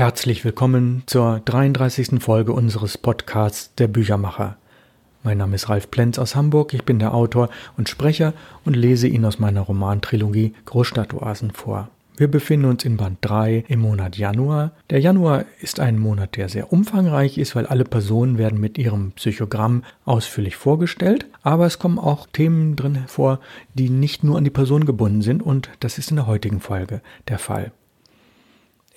Herzlich willkommen zur 33. Folge unseres Podcasts Der Büchermacher. Mein Name ist Ralf Plenz aus Hamburg, ich bin der Autor und Sprecher und lese Ihnen aus meiner Romantrilogie Großstadtoasen vor. Wir befinden uns in Band 3 im Monat Januar. Der Januar ist ein Monat, der sehr umfangreich ist, weil alle Personen werden mit ihrem Psychogramm ausführlich vorgestellt, aber es kommen auch Themen drin vor, die nicht nur an die Person gebunden sind und das ist in der heutigen Folge der Fall.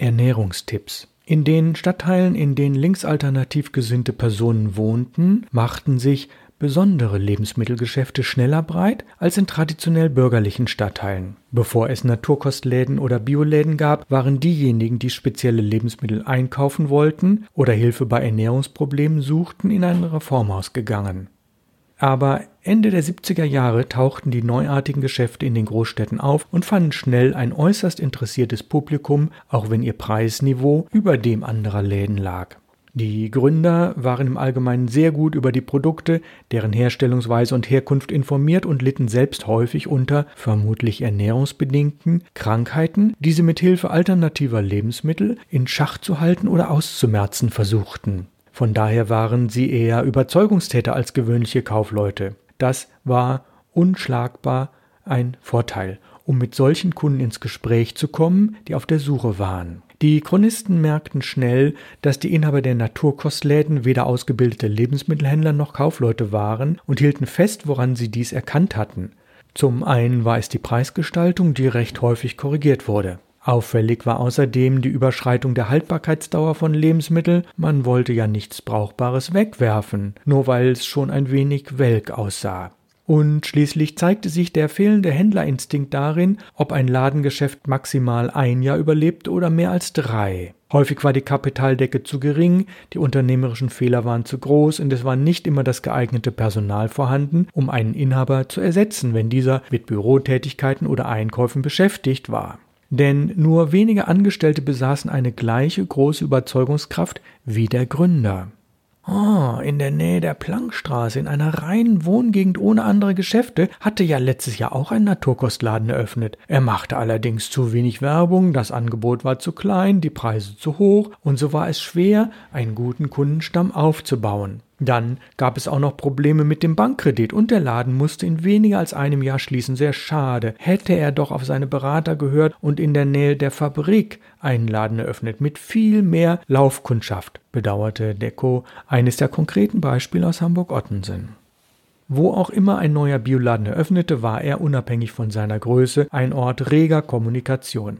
Ernährungstipps. In den Stadtteilen, in denen linksalternativ gesinnte Personen wohnten, machten sich besondere Lebensmittelgeschäfte schneller breit als in traditionell bürgerlichen Stadtteilen. Bevor es Naturkostläden oder Bioläden gab, waren diejenigen, die spezielle Lebensmittel einkaufen wollten oder Hilfe bei Ernährungsproblemen suchten, in ein Reformhaus gegangen. Aber Ende der 70er Jahre tauchten die neuartigen Geschäfte in den Großstädten auf und fanden schnell ein äußerst interessiertes Publikum, auch wenn ihr Preisniveau über dem anderer Läden lag. Die Gründer waren im Allgemeinen sehr gut über die Produkte, deren Herstellungsweise und Herkunft informiert und litten selbst häufig unter vermutlich ernährungsbedingten Krankheiten, die sie mit Hilfe alternativer Lebensmittel in Schach zu halten oder auszumerzen versuchten. Von daher waren sie eher Überzeugungstäter als gewöhnliche Kaufleute. Das war unschlagbar ein Vorteil, um mit solchen Kunden ins Gespräch zu kommen, die auf der Suche waren. Die Chronisten merkten schnell, dass die Inhaber der Naturkostläden weder ausgebildete Lebensmittelhändler noch Kaufleute waren und hielten fest, woran sie dies erkannt hatten. Zum einen war es die Preisgestaltung, die recht häufig korrigiert wurde. Auffällig war außerdem die Überschreitung der Haltbarkeitsdauer von Lebensmitteln, man wollte ja nichts Brauchbares wegwerfen, nur weil es schon ein wenig welk aussah. Und schließlich zeigte sich der fehlende Händlerinstinkt darin, ob ein Ladengeschäft maximal ein Jahr überlebt oder mehr als drei. Häufig war die Kapitaldecke zu gering, die unternehmerischen Fehler waren zu groß und es war nicht immer das geeignete Personal vorhanden, um einen Inhaber zu ersetzen, wenn dieser mit Bürotätigkeiten oder Einkäufen beschäftigt war denn nur wenige Angestellte besaßen eine gleiche große Überzeugungskraft wie der Gründer. Oh, in der Nähe der Plankstraße, in einer reinen Wohngegend ohne andere Geschäfte, hatte ja letztes Jahr auch ein Naturkostladen eröffnet. Er machte allerdings zu wenig Werbung, das Angebot war zu klein, die Preise zu hoch, und so war es schwer, einen guten Kundenstamm aufzubauen. Dann gab es auch noch Probleme mit dem Bankkredit und der Laden musste in weniger als einem Jahr schließen. Sehr schade. Hätte er doch auf seine Berater gehört und in der Nähe der Fabrik einen Laden eröffnet mit viel mehr Laufkundschaft, bedauerte Deko, eines der konkreten Beispiele aus Hamburg-Ottensen. Wo auch immer ein neuer Bioladen eröffnete, war er unabhängig von seiner Größe ein Ort reger Kommunikation.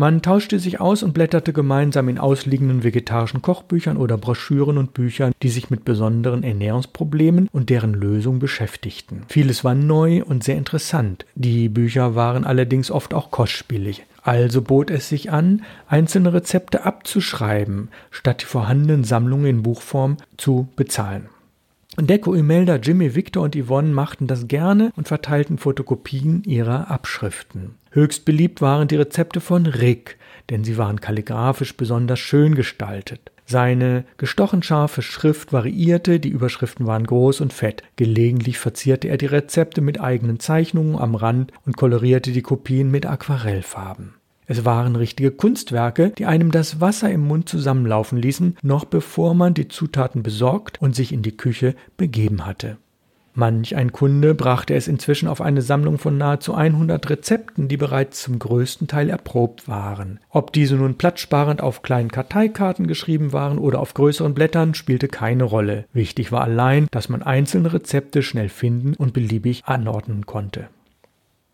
Man tauschte sich aus und blätterte gemeinsam in ausliegenden vegetarischen Kochbüchern oder Broschüren und Büchern, die sich mit besonderen Ernährungsproblemen und deren Lösung beschäftigten. Vieles war neu und sehr interessant. Die Bücher waren allerdings oft auch kostspielig. Also bot es sich an, einzelne Rezepte abzuschreiben, statt die vorhandenen Sammlungen in Buchform zu bezahlen. Deco, Imelda, Jimmy, Victor und Yvonne machten das gerne und verteilten Fotokopien ihrer Abschriften. Höchst beliebt waren die Rezepte von Rick, denn sie waren kalligrafisch besonders schön gestaltet. Seine gestochen scharfe Schrift variierte, die Überschriften waren groß und fett. Gelegentlich verzierte er die Rezepte mit eigenen Zeichnungen am Rand und kolorierte die Kopien mit Aquarellfarben. Es waren richtige Kunstwerke, die einem das Wasser im Mund zusammenlaufen ließen, noch bevor man die Zutaten besorgt und sich in die Küche begeben hatte. Manch ein Kunde brachte es inzwischen auf eine Sammlung von nahezu 100 Rezepten, die bereits zum größten Teil erprobt waren. Ob diese nun platzsparend auf kleinen Karteikarten geschrieben waren oder auf größeren Blättern, spielte keine Rolle. Wichtig war allein, dass man einzelne Rezepte schnell finden und beliebig anordnen konnte.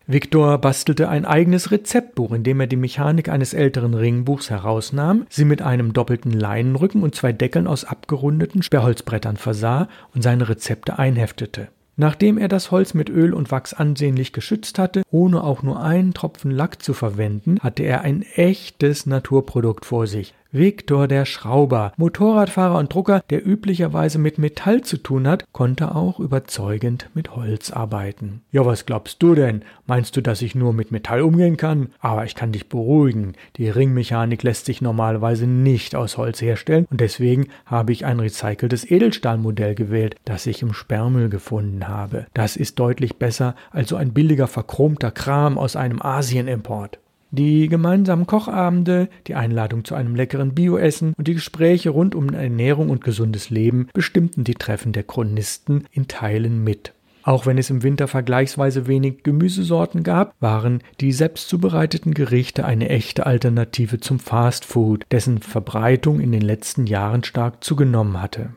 Victor bastelte ein eigenes Rezeptbuch, in dem er die Mechanik eines älteren Ringbuchs herausnahm, sie mit einem doppelten Leinenrücken und zwei Deckeln aus abgerundeten Sperrholzbrettern versah und seine Rezepte einheftete. Nachdem er das Holz mit Öl und Wachs ansehnlich geschützt hatte, ohne auch nur einen Tropfen Lack zu verwenden, hatte er ein echtes Naturprodukt vor sich. Viktor der Schrauber, Motorradfahrer und Drucker, der üblicherweise mit Metall zu tun hat, konnte auch überzeugend mit Holz arbeiten. Ja, was glaubst du denn? Meinst du, dass ich nur mit Metall umgehen kann? Aber ich kann dich beruhigen. Die Ringmechanik lässt sich normalerweise nicht aus Holz herstellen und deswegen habe ich ein recyceltes Edelstahlmodell gewählt, das ich im Sperrmüll gefunden habe. Das ist deutlich besser als so ein billiger verchromter Kram aus einem Asienimport. Die gemeinsamen Kochabende, die Einladung zu einem leckeren Bioessen und die Gespräche rund um Ernährung und gesundes Leben bestimmten die Treffen der Chronisten in Teilen mit. Auch wenn es im Winter vergleichsweise wenig Gemüsesorten gab, waren die selbst zubereiteten Gerichte eine echte Alternative zum Fastfood, dessen Verbreitung in den letzten Jahren stark zugenommen hatte.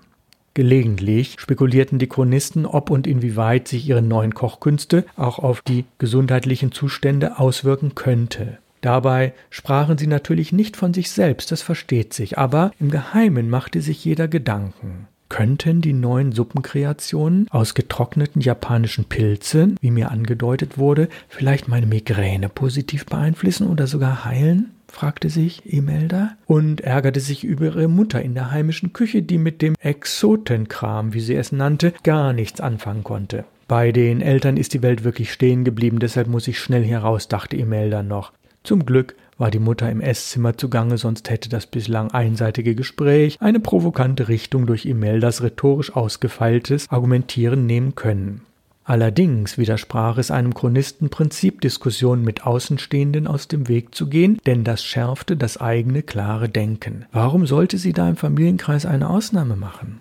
Gelegentlich spekulierten die Chronisten, ob und inwieweit sich ihre neuen Kochkünste auch auf die gesundheitlichen Zustände auswirken könnte. Dabei sprachen sie natürlich nicht von sich selbst, das versteht sich, aber im Geheimen machte sich jeder Gedanken. Könnten die neuen Suppenkreationen aus getrockneten japanischen Pilzen, wie mir angedeutet wurde, vielleicht meine Migräne positiv beeinflussen oder sogar heilen? fragte sich Imelda und ärgerte sich über ihre Mutter in der heimischen Küche, die mit dem Exotenkram, wie sie es nannte, gar nichts anfangen konnte. Bei den Eltern ist die Welt wirklich stehen geblieben, deshalb muss ich schnell hier raus, dachte Imelda noch. Zum Glück war die Mutter im Esszimmer zugange, sonst hätte das bislang einseitige Gespräch eine provokante Richtung durch Imeldas rhetorisch ausgefeiltes Argumentieren nehmen können. Allerdings widersprach es einem Chronisten Prinzip, Diskussionen mit Außenstehenden aus dem Weg zu gehen, denn das schärfte das eigene klare Denken. Warum sollte sie da im Familienkreis eine Ausnahme machen?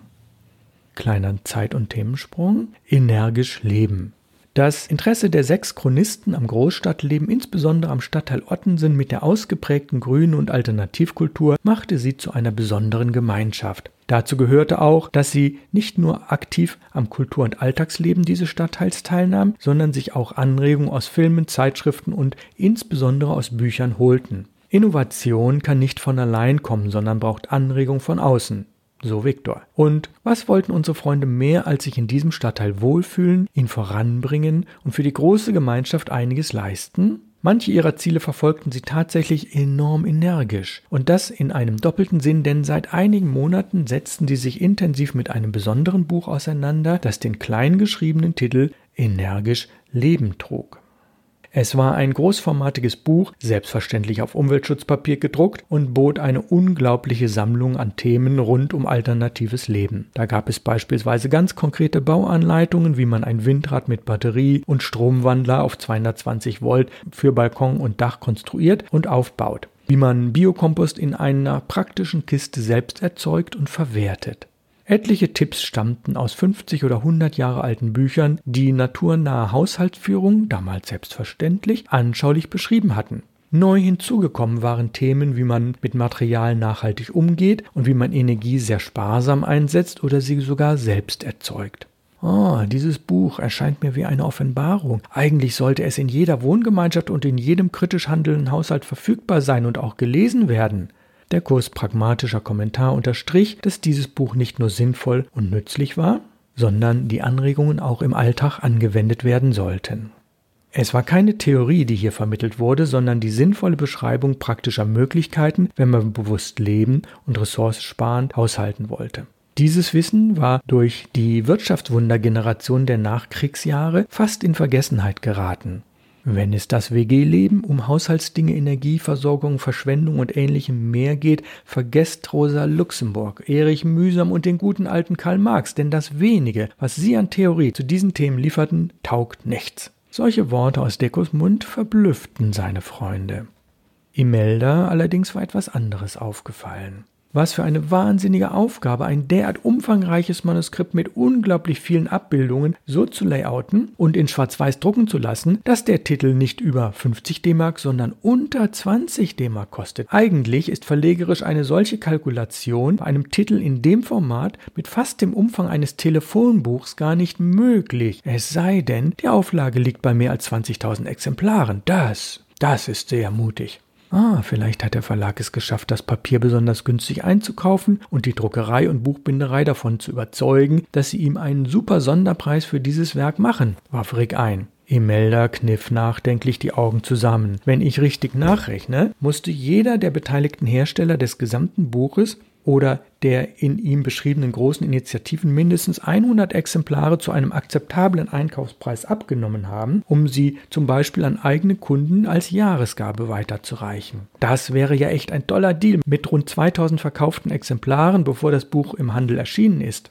Kleiner Zeit- und Themensprung. Energisch leben. Das Interesse der sechs Chronisten am Großstadtleben, insbesondere am Stadtteil Ottensen mit der ausgeprägten Grünen- und Alternativkultur, machte sie zu einer besonderen Gemeinschaft. Dazu gehörte auch, dass sie nicht nur aktiv am Kultur- und Alltagsleben dieses Stadtteils teilnahm, sondern sich auch Anregungen aus Filmen, Zeitschriften und insbesondere aus Büchern holten. Innovation kann nicht von allein kommen, sondern braucht Anregung von außen. So Viktor. Und was wollten unsere Freunde mehr, als sich in diesem Stadtteil wohlfühlen, ihn voranbringen und für die große Gemeinschaft einiges leisten? Manche ihrer Ziele verfolgten sie tatsächlich enorm energisch. Und das in einem doppelten Sinn, denn seit einigen Monaten setzten sie sich intensiv mit einem besonderen Buch auseinander, das den klein geschriebenen Titel Energisch Leben trug. Es war ein großformatiges Buch, selbstverständlich auf Umweltschutzpapier gedruckt und bot eine unglaubliche Sammlung an Themen rund um alternatives Leben. Da gab es beispielsweise ganz konkrete Bauanleitungen, wie man ein Windrad mit Batterie und Stromwandler auf 220 Volt für Balkon und Dach konstruiert und aufbaut wie man Biokompost in einer praktischen Kiste selbst erzeugt und verwertet. Etliche Tipps stammten aus 50 oder 100 Jahre alten Büchern, die naturnahe Haushaltsführung, damals selbstverständlich, anschaulich beschrieben hatten. Neu hinzugekommen waren Themen, wie man mit Materialien nachhaltig umgeht und wie man Energie sehr sparsam einsetzt oder sie sogar selbst erzeugt. Oh, dieses Buch erscheint mir wie eine Offenbarung. Eigentlich sollte es in jeder Wohngemeinschaft und in jedem kritisch handelnden Haushalt verfügbar sein und auch gelesen werden. Der Kurs Pragmatischer Kommentar unterstrich, dass dieses Buch nicht nur sinnvoll und nützlich war, sondern die Anregungen auch im Alltag angewendet werden sollten. Es war keine Theorie, die hier vermittelt wurde, sondern die sinnvolle Beschreibung praktischer Möglichkeiten, wenn man bewusst leben und ressourcensparend haushalten wollte. Dieses Wissen war durch die Wirtschaftswundergeneration der Nachkriegsjahre fast in Vergessenheit geraten. Wenn es das WG-Leben um Haushaltsdinge, Energieversorgung, Verschwendung und ähnlichem mehr geht, vergesst Rosa Luxemburg, Erich Mühsam und den guten alten Karl Marx, denn das wenige, was sie an Theorie zu diesen Themen lieferten, taugt nichts. Solche Worte aus Dekos Mund verblüfften seine Freunde. Imelda allerdings war etwas anderes aufgefallen. Was für eine wahnsinnige Aufgabe, ein derart umfangreiches Manuskript mit unglaublich vielen Abbildungen so zu layouten und in Schwarz-Weiß drucken zu lassen, dass der Titel nicht über 50 D-Mark, sondern unter 20 D-Mark kostet. Eigentlich ist verlegerisch eine solche Kalkulation bei einem Titel in dem Format mit fast dem Umfang eines Telefonbuchs gar nicht möglich. Es sei denn, die Auflage liegt bei mehr als 20.000 Exemplaren. Das, das ist sehr mutig. Ah, vielleicht hat der Verlag es geschafft, das Papier besonders günstig einzukaufen und die Druckerei und Buchbinderei davon zu überzeugen, dass sie ihm einen super Sonderpreis für dieses Werk machen, warf Rick ein. Imelda kniff nachdenklich die Augen zusammen. Wenn ich richtig nachrechne, musste jeder der beteiligten Hersteller des gesamten Buches oder der in ihm beschriebenen großen Initiativen mindestens 100 Exemplare zu einem akzeptablen Einkaufspreis abgenommen haben, um sie zum Beispiel an eigene Kunden als Jahresgabe weiterzureichen. Das wäre ja echt ein toller Deal mit rund 2000 verkauften Exemplaren, bevor das Buch im Handel erschienen ist.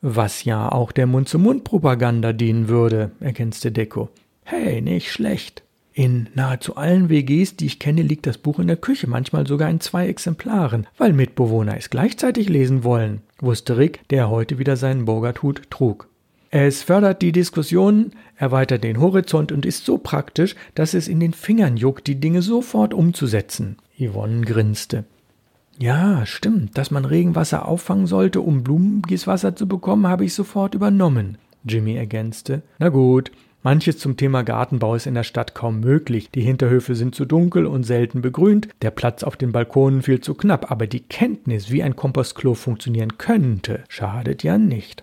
Was ja auch der Mund-zu-Mund-Propaganda dienen würde, ergänzte Deko. Hey, nicht schlecht. In nahezu allen WGs, die ich kenne, liegt das Buch in der Küche, manchmal sogar in zwei Exemplaren, weil Mitbewohner es gleichzeitig lesen wollen, wusste Rick, der heute wieder seinen Burgerthut trug. Es fördert die Diskussion, erweitert den Horizont und ist so praktisch, dass es in den Fingern juckt, die Dinge sofort umzusetzen. Yvonne grinste. Ja, stimmt. Dass man Regenwasser auffangen sollte, um Blumengießwasser zu bekommen, habe ich sofort übernommen. Jimmy ergänzte. Na gut, Manches zum Thema Gartenbau ist in der Stadt kaum möglich. Die Hinterhöfe sind zu dunkel und selten begrünt, der Platz auf den Balkonen viel zu knapp, aber die Kenntnis, wie ein Kompostklo funktionieren könnte, schadet ja nicht.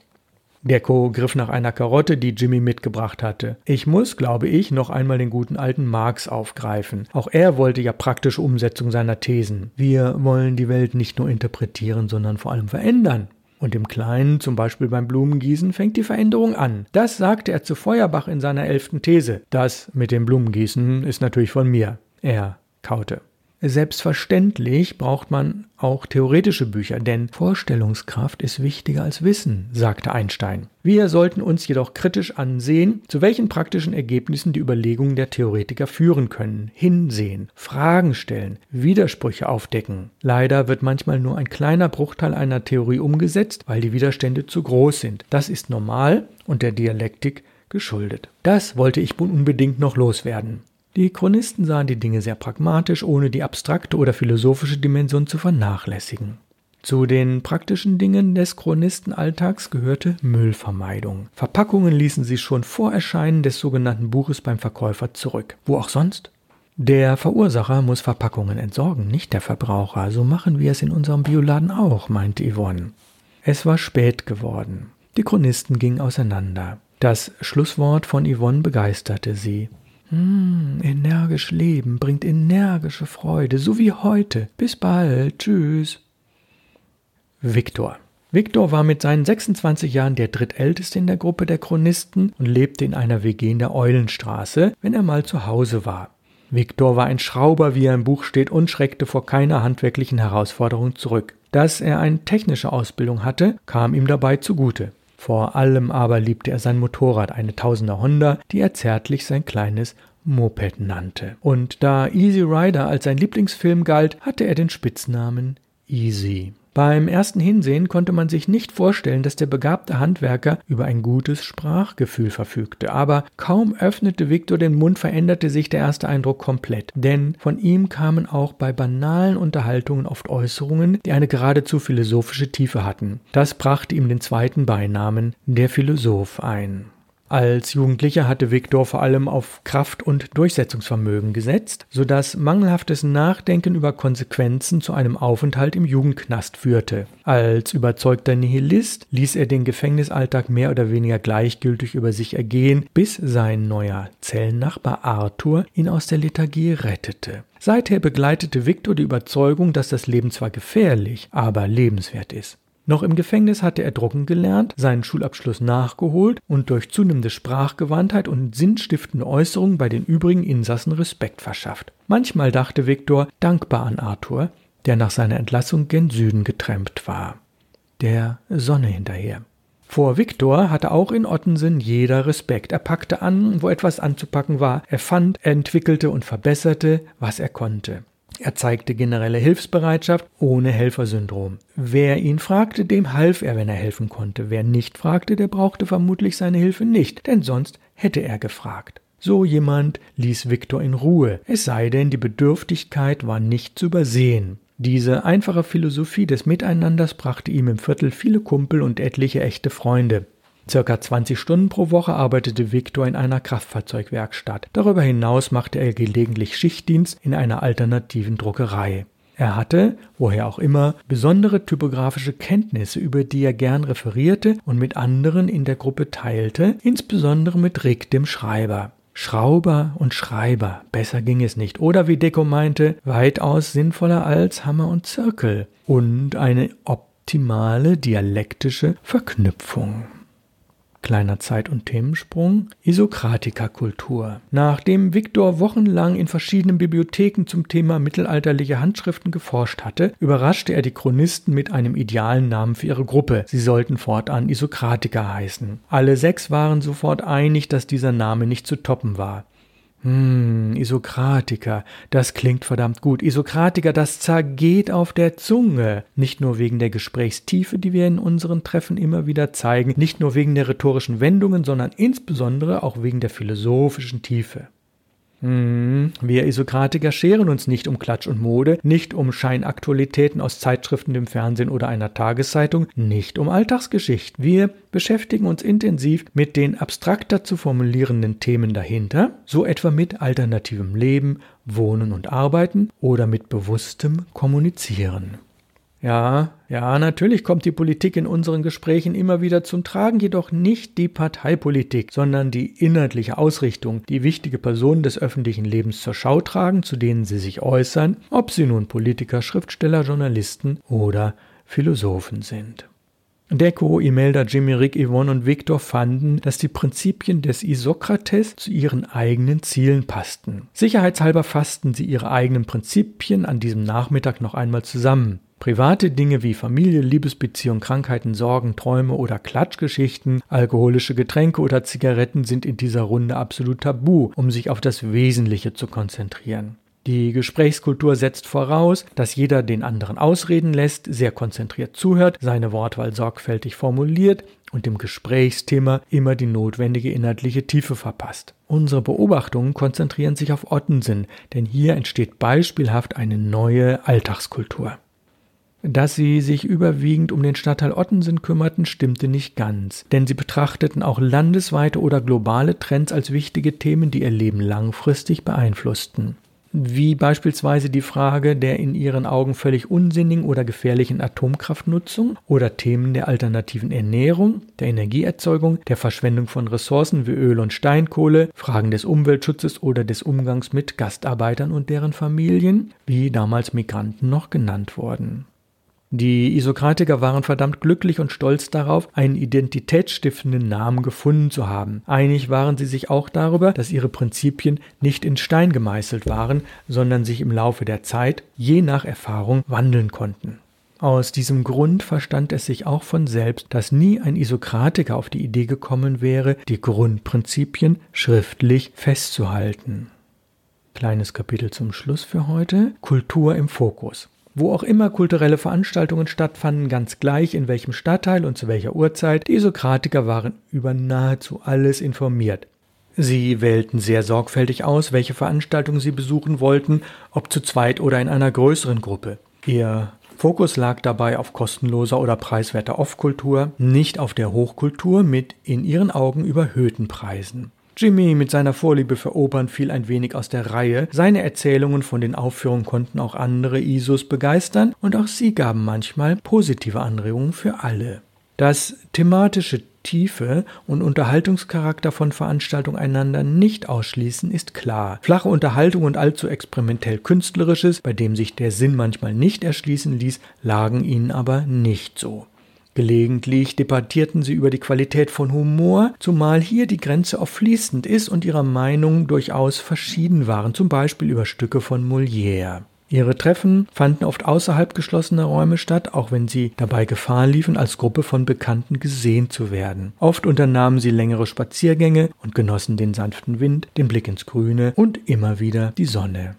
Gecko griff nach einer Karotte, die Jimmy mitgebracht hatte. Ich muss, glaube ich, noch einmal den guten alten Marx aufgreifen. Auch er wollte ja praktische Umsetzung seiner Thesen. Wir wollen die Welt nicht nur interpretieren, sondern vor allem verändern. Und im Kleinen, zum Beispiel beim Blumengießen, fängt die Veränderung an. Das sagte er zu Feuerbach in seiner elften These. Das mit dem Blumengießen ist natürlich von mir. Er kaute. Selbstverständlich braucht man auch theoretische Bücher, denn Vorstellungskraft ist wichtiger als Wissen, sagte Einstein. Wir sollten uns jedoch kritisch ansehen, zu welchen praktischen Ergebnissen die Überlegungen der Theoretiker führen können, hinsehen, Fragen stellen, Widersprüche aufdecken. Leider wird manchmal nur ein kleiner Bruchteil einer Theorie umgesetzt, weil die Widerstände zu groß sind. Das ist normal und der Dialektik geschuldet. Das wollte ich unbedingt noch loswerden. Die Chronisten sahen die Dinge sehr pragmatisch, ohne die abstrakte oder philosophische Dimension zu vernachlässigen. Zu den praktischen Dingen des Chronistenalltags gehörte Müllvermeidung. Verpackungen ließen sie schon vor Erscheinen des sogenannten Buches beim Verkäufer zurück. Wo auch sonst? Der Verursacher muss Verpackungen entsorgen, nicht der Verbraucher. So machen wir es in unserem Bioladen auch, meinte Yvonne. Es war spät geworden. Die Chronisten gingen auseinander. Das Schlusswort von Yvonne begeisterte sie. Hm, energisch leben bringt energische Freude, so wie heute. Bis bald. Tschüss. Viktor. Viktor war mit seinen 26 Jahren der drittälteste in der Gruppe der Chronisten und lebte in einer WG in der Eulenstraße, wenn er mal zu Hause war. Viktor war ein Schrauber, wie er im Buch steht, und schreckte vor keiner handwerklichen Herausforderung zurück. Dass er eine technische Ausbildung hatte, kam ihm dabei zugute. Vor allem aber liebte er sein Motorrad, eine Tausender Honda, die er zärtlich sein kleines Moped nannte. Und da Easy Rider als sein Lieblingsfilm galt, hatte er den Spitznamen Easy. Beim ersten Hinsehen konnte man sich nicht vorstellen, dass der begabte Handwerker über ein gutes Sprachgefühl verfügte. Aber kaum öffnete Viktor den Mund, veränderte sich der erste Eindruck komplett. Denn von ihm kamen auch bei banalen Unterhaltungen oft Äußerungen, die eine geradezu philosophische Tiefe hatten. Das brachte ihm den zweiten Beinamen der Philosoph ein. Als Jugendlicher hatte Viktor vor allem auf Kraft und Durchsetzungsvermögen gesetzt, sodass mangelhaftes Nachdenken über Konsequenzen zu einem Aufenthalt im Jugendknast führte. Als überzeugter Nihilist ließ er den Gefängnisalltag mehr oder weniger gleichgültig über sich ergehen, bis sein neuer Zellennachbar Arthur ihn aus der Lethargie rettete. Seither begleitete Viktor die Überzeugung, dass das Leben zwar gefährlich, aber lebenswert ist. Noch im Gefängnis hatte er drucken gelernt, seinen Schulabschluss nachgeholt und durch zunehmende Sprachgewandtheit und sinnstiftende Äußerungen bei den übrigen Insassen Respekt verschafft. Manchmal dachte Viktor dankbar an Arthur, der nach seiner Entlassung gen Süden getrennt war. Der Sonne hinterher. Vor Viktor hatte auch in Ottensen jeder Respekt. Er packte an, wo etwas anzupacken war. Er fand, entwickelte und verbesserte, was er konnte. Er zeigte generelle Hilfsbereitschaft ohne Helfersyndrom. Wer ihn fragte, dem half er, wenn er helfen konnte. Wer nicht fragte, der brauchte vermutlich seine Hilfe nicht, denn sonst hätte er gefragt. So jemand ließ Viktor in Ruhe, es sei denn, die Bedürftigkeit war nicht zu übersehen. Diese einfache Philosophie des Miteinanders brachte ihm im Viertel viele Kumpel und etliche echte Freunde. Circa 20 Stunden pro Woche arbeitete Viktor in einer Kraftfahrzeugwerkstatt. Darüber hinaus machte er gelegentlich Schichtdienst in einer alternativen Druckerei. Er hatte, woher auch immer, besondere typografische Kenntnisse, über die er gern referierte und mit anderen in der Gruppe teilte, insbesondere mit Rick, dem Schreiber. Schrauber und Schreiber, besser ging es nicht. Oder wie Deko meinte, weitaus sinnvoller als Hammer und Zirkel. Und eine optimale dialektische Verknüpfung. Kleiner Zeit- und Themensprung. Isokratikerkultur. Nachdem Viktor wochenlang in verschiedenen Bibliotheken zum Thema mittelalterliche Handschriften geforscht hatte, überraschte er die Chronisten mit einem idealen Namen für ihre Gruppe. Sie sollten fortan Isokratiker heißen. Alle sechs waren sofort einig, dass dieser Name nicht zu toppen war. Hm, Isokratiker, das klingt verdammt gut. Isokratiker, das zergeht auf der Zunge. Nicht nur wegen der Gesprächstiefe, die wir in unseren Treffen immer wieder zeigen, nicht nur wegen der rhetorischen Wendungen, sondern insbesondere auch wegen der philosophischen Tiefe. Hm, wir Isokratiker scheren uns nicht um Klatsch und Mode, nicht um Scheinaktualitäten aus Zeitschriften, dem Fernsehen oder einer Tageszeitung, nicht um Alltagsgeschichten. Wir beschäftigen uns intensiv mit den abstrakter zu formulierenden Themen dahinter, so etwa mit alternativem Leben, Wohnen und Arbeiten oder mit bewusstem Kommunizieren. Ja, ja, natürlich kommt die Politik in unseren Gesprächen immer wieder zum Tragen, jedoch nicht die Parteipolitik, sondern die inhaltliche Ausrichtung, die wichtige Personen des öffentlichen Lebens zur Schau tragen, zu denen sie sich äußern, ob sie nun Politiker, Schriftsteller, Journalisten oder Philosophen sind. Deco, Imelda, Jimmy, Rick, Yvonne und Victor fanden, dass die Prinzipien des Isokrates zu ihren eigenen Zielen passten. Sicherheitshalber fassten sie ihre eigenen Prinzipien an diesem Nachmittag noch einmal zusammen. Private Dinge wie Familie, Liebesbeziehung, Krankheiten, Sorgen, Träume oder Klatschgeschichten, alkoholische Getränke oder Zigaretten sind in dieser Runde absolut tabu, um sich auf das Wesentliche zu konzentrieren. Die Gesprächskultur setzt voraus, dass jeder den anderen ausreden lässt, sehr konzentriert zuhört, seine Wortwahl sorgfältig formuliert und dem Gesprächsthema immer die notwendige inhaltliche Tiefe verpasst. Unsere Beobachtungen konzentrieren sich auf Ottensen, denn hier entsteht beispielhaft eine neue Alltagskultur. Dass sie sich überwiegend um den Stadtteil Ottensen kümmerten, stimmte nicht ganz, denn sie betrachteten auch landesweite oder globale Trends als wichtige Themen, die ihr Leben langfristig beeinflussten. Wie beispielsweise die Frage der in ihren Augen völlig unsinnigen oder gefährlichen Atomkraftnutzung oder Themen der alternativen Ernährung, der Energieerzeugung, der Verschwendung von Ressourcen wie Öl und Steinkohle, Fragen des Umweltschutzes oder des Umgangs mit Gastarbeitern und deren Familien, wie damals Migranten noch genannt wurden. Die Isokratiker waren verdammt glücklich und stolz darauf, einen identitätsstiftenden Namen gefunden zu haben. Einig waren sie sich auch darüber, dass ihre Prinzipien nicht in Stein gemeißelt waren, sondern sich im Laufe der Zeit je nach Erfahrung wandeln konnten. Aus diesem Grund verstand es sich auch von selbst, dass nie ein Isokratiker auf die Idee gekommen wäre, die Grundprinzipien schriftlich festzuhalten. Kleines Kapitel zum Schluss für heute. Kultur im Fokus. Wo auch immer kulturelle Veranstaltungen stattfanden, ganz gleich in welchem Stadtteil und zu welcher Uhrzeit, die Sokratiker waren über nahezu alles informiert. Sie wählten sehr sorgfältig aus, welche Veranstaltungen sie besuchen wollten, ob zu zweit oder in einer größeren Gruppe. Ihr Fokus lag dabei auf kostenloser oder preiswerter Off-Kultur, nicht auf der Hochkultur mit in ihren Augen überhöhten Preisen. Jimmy mit seiner Vorliebe für Opern fiel ein wenig aus der Reihe. Seine Erzählungen von den Aufführungen konnten auch andere Isos begeistern und auch sie gaben manchmal positive Anregungen für alle. Das thematische Tiefe und Unterhaltungscharakter von Veranstaltungen einander nicht ausschließen, ist klar. Flache Unterhaltung und allzu experimentell künstlerisches, bei dem sich der Sinn manchmal nicht erschließen ließ, lagen ihnen aber nicht so. Gelegentlich debattierten sie über die Qualität von Humor, zumal hier die Grenze oft fließend ist und ihre Meinungen durchaus verschieden waren, zum Beispiel über Stücke von Molière. Ihre Treffen fanden oft außerhalb geschlossener Räume statt, auch wenn sie dabei Gefahr liefen, als Gruppe von Bekannten gesehen zu werden. Oft unternahmen sie längere Spaziergänge und genossen den sanften Wind, den Blick ins Grüne und immer wieder die Sonne.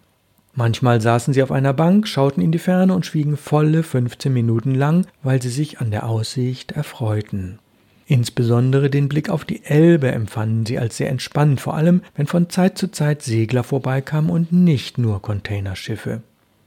Manchmal saßen sie auf einer Bank, schauten in die Ferne und schwiegen volle 15 Minuten lang, weil sie sich an der Aussicht erfreuten. Insbesondere den Blick auf die Elbe empfanden sie als sehr entspannt, vor allem wenn von Zeit zu Zeit Segler vorbeikamen und nicht nur Containerschiffe.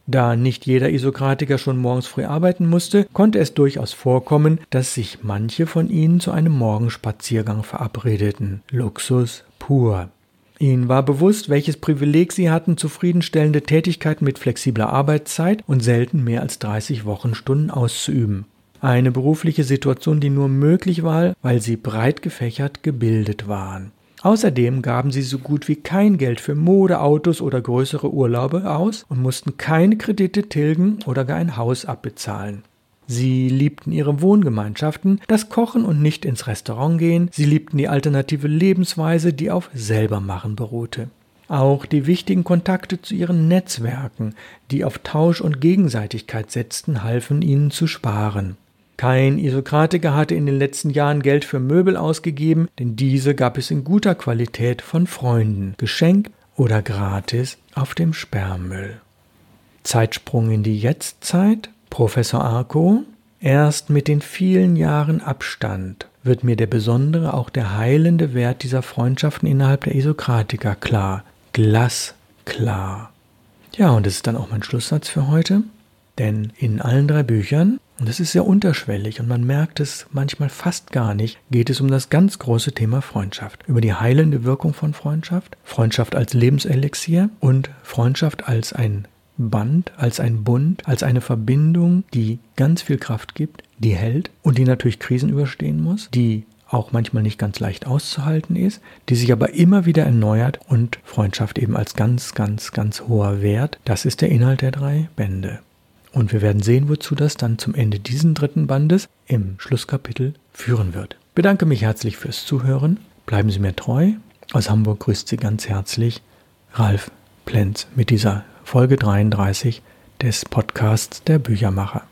Da nicht jeder Isokratiker schon morgens früh arbeiten musste, konnte es durchaus vorkommen, dass sich manche von ihnen zu einem Morgenspaziergang verabredeten. Luxus pur. Ihnen war bewusst, welches Privileg sie hatten, zufriedenstellende Tätigkeiten mit flexibler Arbeitszeit und selten mehr als 30 Wochenstunden auszuüben. Eine berufliche Situation, die nur möglich war, weil sie breit gefächert gebildet waren. Außerdem gaben sie so gut wie kein Geld für Mode, Autos oder größere Urlaube aus und mussten keine Kredite tilgen oder gar ein Haus abbezahlen. Sie liebten ihre Wohngemeinschaften, das Kochen und nicht ins Restaurant gehen, sie liebten die alternative Lebensweise, die auf Selbermachen beruhte. Auch die wichtigen Kontakte zu ihren Netzwerken, die auf Tausch und Gegenseitigkeit setzten, halfen ihnen zu sparen. Kein Isokratiker hatte in den letzten Jahren Geld für Möbel ausgegeben, denn diese gab es in guter Qualität von Freunden, geschenkt oder gratis auf dem Sperrmüll. Zeitsprung in die Jetztzeit. Professor Arco. Erst mit den vielen Jahren Abstand wird mir der besondere, auch der heilende Wert dieser Freundschaften innerhalb der Isokratiker klar. Glasklar. Ja, und das ist dann auch mein Schlusssatz für heute. Denn in allen drei Büchern, und das ist sehr unterschwellig und man merkt es manchmal fast gar nicht, geht es um das ganz große Thema Freundschaft. Über die heilende Wirkung von Freundschaft, Freundschaft als Lebenselixier und Freundschaft als ein Band, als ein Bund, als eine Verbindung, die ganz viel Kraft gibt, die hält und die natürlich Krisen überstehen muss, die auch manchmal nicht ganz leicht auszuhalten ist, die sich aber immer wieder erneuert und Freundschaft eben als ganz, ganz, ganz hoher Wert. Das ist der Inhalt der drei Bände. Und wir werden sehen, wozu das dann zum Ende diesen dritten Bandes im Schlusskapitel führen wird. Bedanke mich herzlich fürs Zuhören. Bleiben Sie mir treu. Aus Hamburg grüßt Sie ganz herzlich Ralf Plenz mit dieser Folge 33 des Podcasts der Büchermacher.